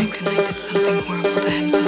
you can think of something horrible to him?